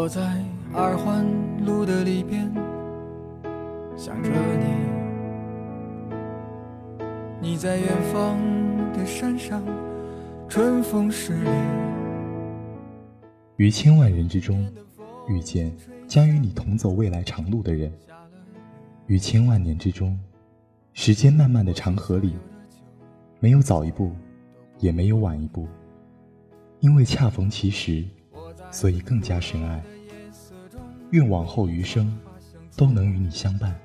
坐在二环路的里边，想着你。你在远方的山上，春风十里。于千万人之中，遇见将与你同走未来长路的人；于千万年之中，时间漫漫的长河里，没有早一步，也没有晚一步，因为恰逢其时，所以更加深爱。愿往后余生，都能与你相伴，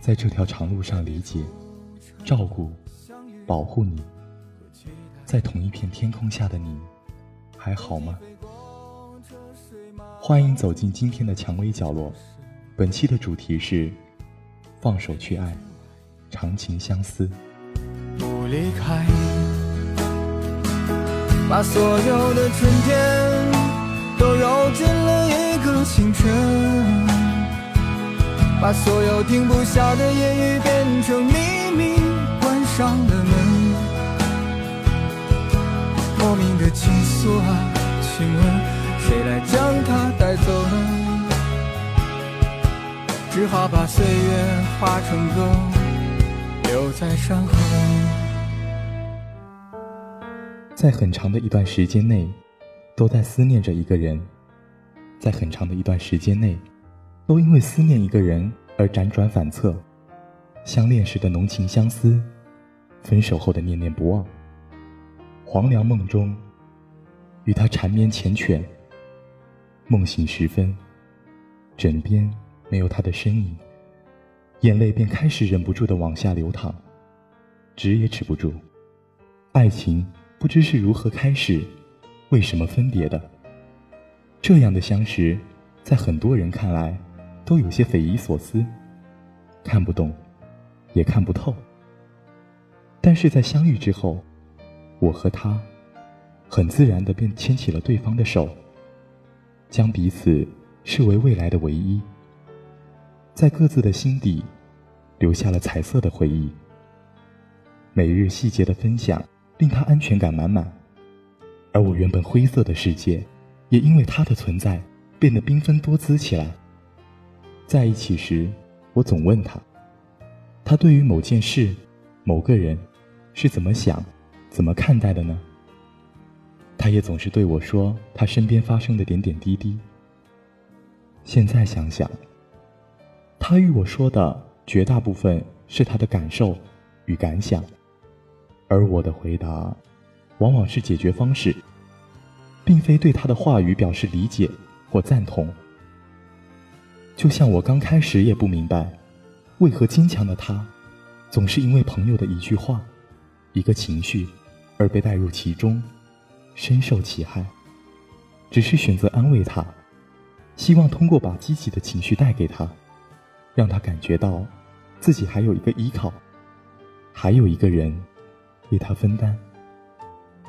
在这条长路上理解。照顾、保护你，在同一片天空下的你，还好吗？欢迎走进今天的蔷薇角落。本期的主题是：放手去爱，长情相思。不离开，把所有的春天都揉进了一个清晨，把所有停不下的言语变成秘密。关上了门，莫名的情愫啊，请问谁来将它带走呢？只好把岁月化成歌，留在山河。在很长的一段时间内，都在思念着一个人；在很长的一段时间内，都因为思念一个人而辗转反侧。相恋时的浓情相思。分手后的念念不忘，黄粱梦中，与他缠绵缱绻。梦醒时分，枕边没有他的身影，眼泪便开始忍不住的往下流淌，止也止不住。爱情不知是如何开始，为什么分别的？这样的相识，在很多人看来，都有些匪夷所思，看不懂，也看不透。但是在相遇之后，我和他很自然的便牵起了对方的手，将彼此视为未来的唯一，在各自的心底留下了彩色的回忆。每日细节的分享令他安全感满满，而我原本灰色的世界也因为他的存在变得缤纷多姿起来。在一起时，我总问他，他对于某件事、某个人。是怎么想、怎么看待的呢？他也总是对我说他身边发生的点点滴滴。现在想想，他与我说的绝大部分是他的感受与感想，而我的回答，往往是解决方式，并非对他的话语表示理解或赞同。就像我刚开始也不明白，为何坚强的他，总是因为朋友的一句话。一个情绪，而被带入其中，深受其害。只是选择安慰他，希望通过把积极的情绪带给他，让他感觉到自己还有一个依靠，还有一个人为他分担。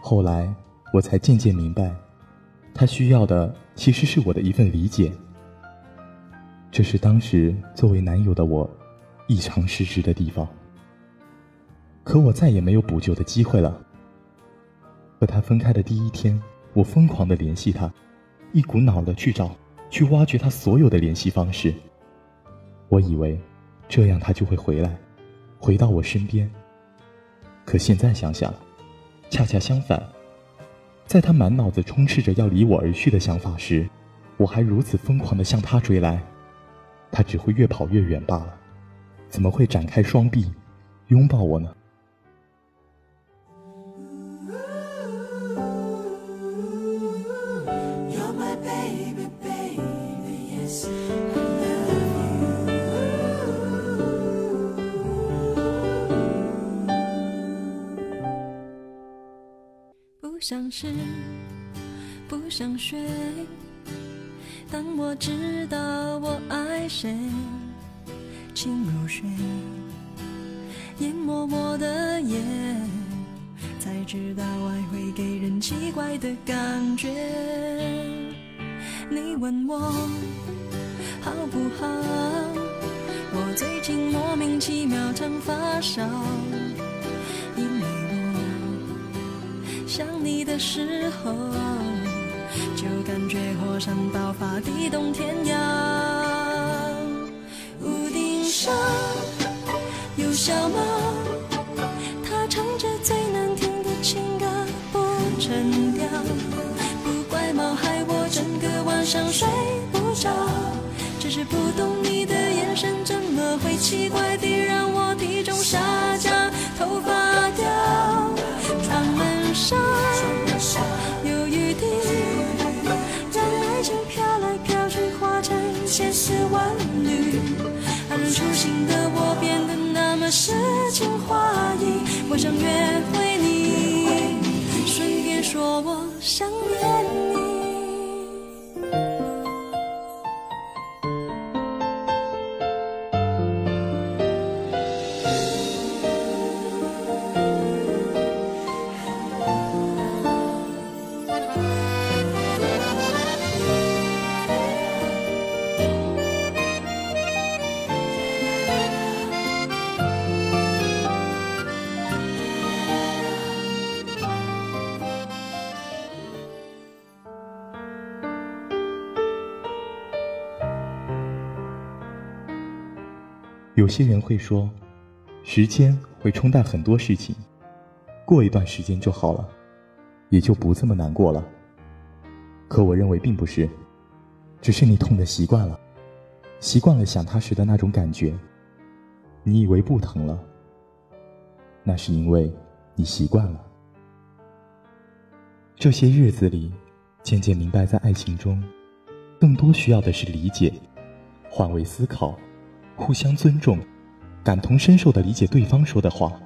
后来我才渐渐明白，他需要的其实是我的一份理解。这是当时作为男友的我异常失职的地方。可我再也没有补救的机会了。和他分开的第一天，我疯狂的联系他，一股脑的去找，去挖掘他所有的联系方式。我以为，这样他就会回来，回到我身边。可现在想想，恰恰相反，在他满脑子充斥着要离我而去的想法时，我还如此疯狂的向他追来，他只会越跑越远罢了。怎么会展开双臂，拥抱我呢？是，不想睡。当我知道我爱谁，请入睡。淹没我的夜，才知道爱会给人奇怪的感觉。你问我好不好？我最近莫名其妙常发烧。想你的时候，就感觉火山爆发，地动天摇。屋顶上有小猫，它唱着最难听的情歌，不成调。不怪猫害我整个晚上睡不着，只是不懂你的眼神怎么会奇怪诗情画意，我想约会你，顺便说我想念你。有些人会说，时间会冲淡很多事情，过一段时间就好了，也就不这么难过了。可我认为并不是，只是你痛的习惯了，习惯了想他时的那种感觉。你以为不疼了，那是因为你习惯了。这些日子里，渐渐明白，在爱情中，更多需要的是理解，换位思考。互相尊重，感同身受的理解对方说的话、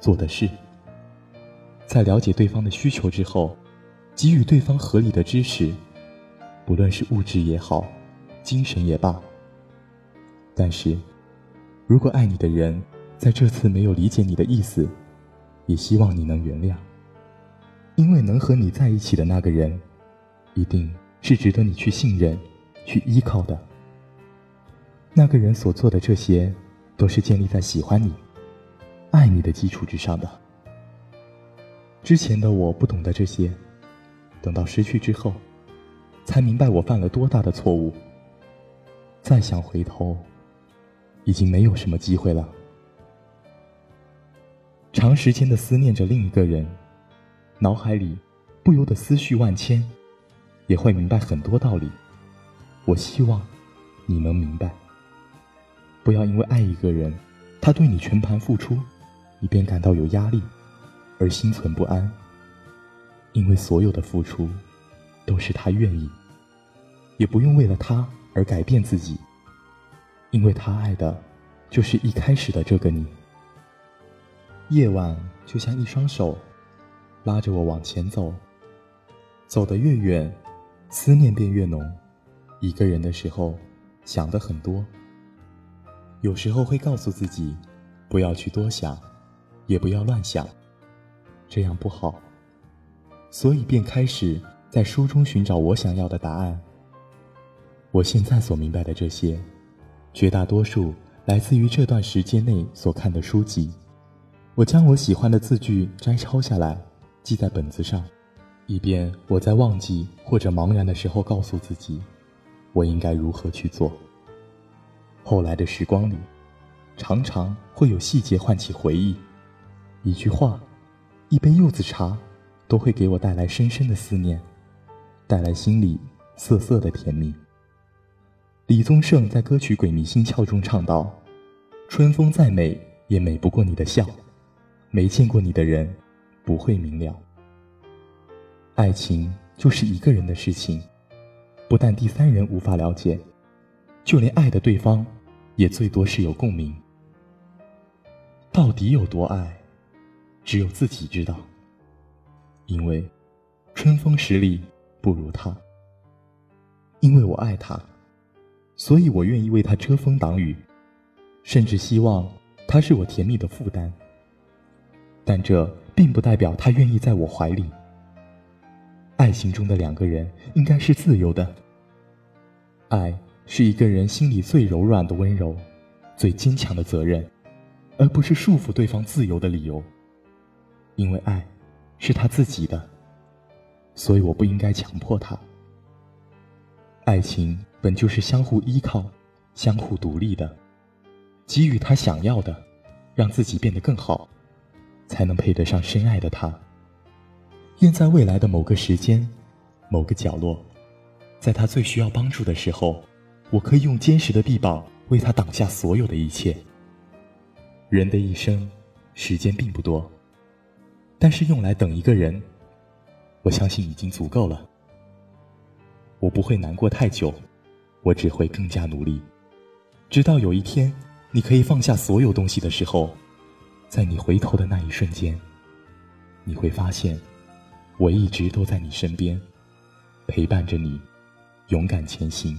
做的事，在了解对方的需求之后，给予对方合理的支持，不论是物质也好，精神也罢。但是，如果爱你的人在这次没有理解你的意思，也希望你能原谅，因为能和你在一起的那个人，一定是值得你去信任、去依靠的。那个人所做的这些，都是建立在喜欢你、爱你的基础之上的。之前的我不懂得这些，等到失去之后，才明白我犯了多大的错误。再想回头，已经没有什么机会了。长时间的思念着另一个人，脑海里不由得思绪万千，也会明白很多道理。我希望你能明白。不要因为爱一个人，他对你全盘付出，你便感到有压力，而心存不安。因为所有的付出，都是他愿意，也不用为了他而改变自己。因为他爱的，就是一开始的这个你。夜晚就像一双手，拉着我往前走，走得越远，思念便越浓。一个人的时候，想的很多。有时候会告诉自己，不要去多想，也不要乱想，这样不好。所以便开始在书中寻找我想要的答案。我现在所明白的这些，绝大多数来自于这段时间内所看的书籍。我将我喜欢的字句摘抄下来，记在本子上，以便我在忘记或者茫然的时候告诉自己，我应该如何去做。后来的时光里，常常会有细节唤起回忆，一句话，一杯柚子茶，都会给我带来深深的思念，带来心里涩涩的甜蜜。李宗盛在歌曲《鬼迷心窍》中唱道：“春风再美，也美不过你的笑。没见过你的人，不会明了。爱情就是一个人的事情，不但第三人无法了解。”就连爱的对方，也最多是有共鸣。到底有多爱，只有自己知道。因为春风十里不如他。因为我爱他，所以我愿意为他遮风挡雨，甚至希望他是我甜蜜的负担。但这并不代表他愿意在我怀里。爱情中的两个人应该是自由的。爱。是一个人心里最柔软的温柔，最坚强的责任，而不是束缚对方自由的理由。因为爱，是他自己的，所以我不应该强迫他，爱情本就是相互依靠、相互独立的，给予他想要的，让自己变得更好，才能配得上深爱的他。愿在未来的某个时间、某个角落，在他最需要帮助的时候，我可以用坚实的臂膀为他挡下所有的一切。人的一生，时间并不多，但是用来等一个人，我相信已经足够了。我不会难过太久，我只会更加努力，直到有一天，你可以放下所有东西的时候，在你回头的那一瞬间，你会发现。我一直都在你身边，陪伴着你，勇敢前行。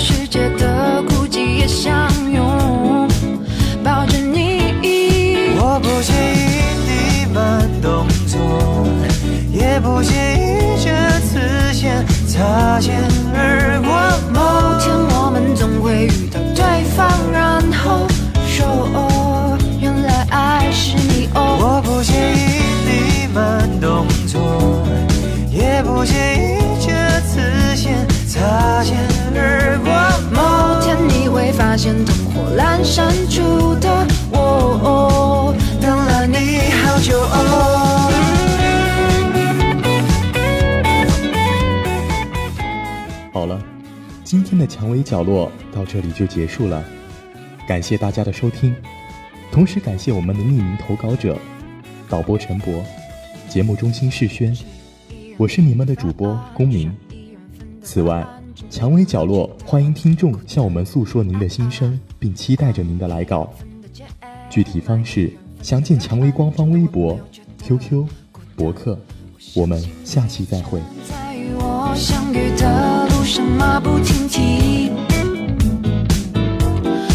世界的孤寂也相拥，抱着你。我不介意你慢动作，也不介意这次先擦肩而过。某天我们总会遇到对方，然后说：‘哦，原来爱是你哦’。我不介意你慢动作，也不介意。擦肩而过，某天你会发现灯火阑珊处的我，等了你好久。好了，今天的蔷薇角落到这里就结束了，感谢大家的收听，同时感谢我们的匿名投稿者导播陈博，节目中心世轩，我是你们的主播公明。此外。蔷薇角落，欢迎听众向我们诉说您的心声，并期待着您的来稿。具体方式详见蔷薇官方微博、QQ、博客。我们下期再会。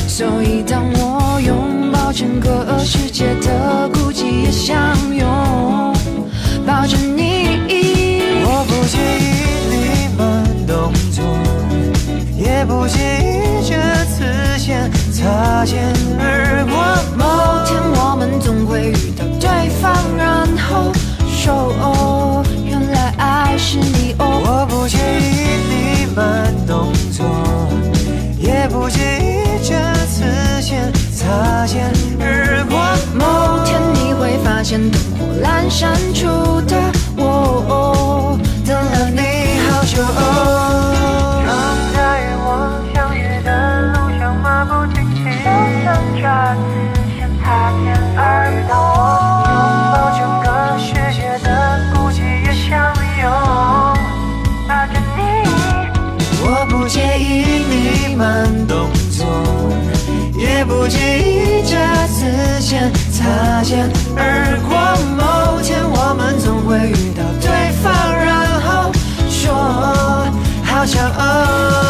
所以当我拥抱整个世界的孤寂，也想拥抱着你。我不介意也不介意这次先擦肩而过。某天我们总会遇到对方，然后说哦，原来爱是你哦。我不介意你慢动作，也不介意这次先擦肩而过。某天你会发现灯火阑珊骄傲。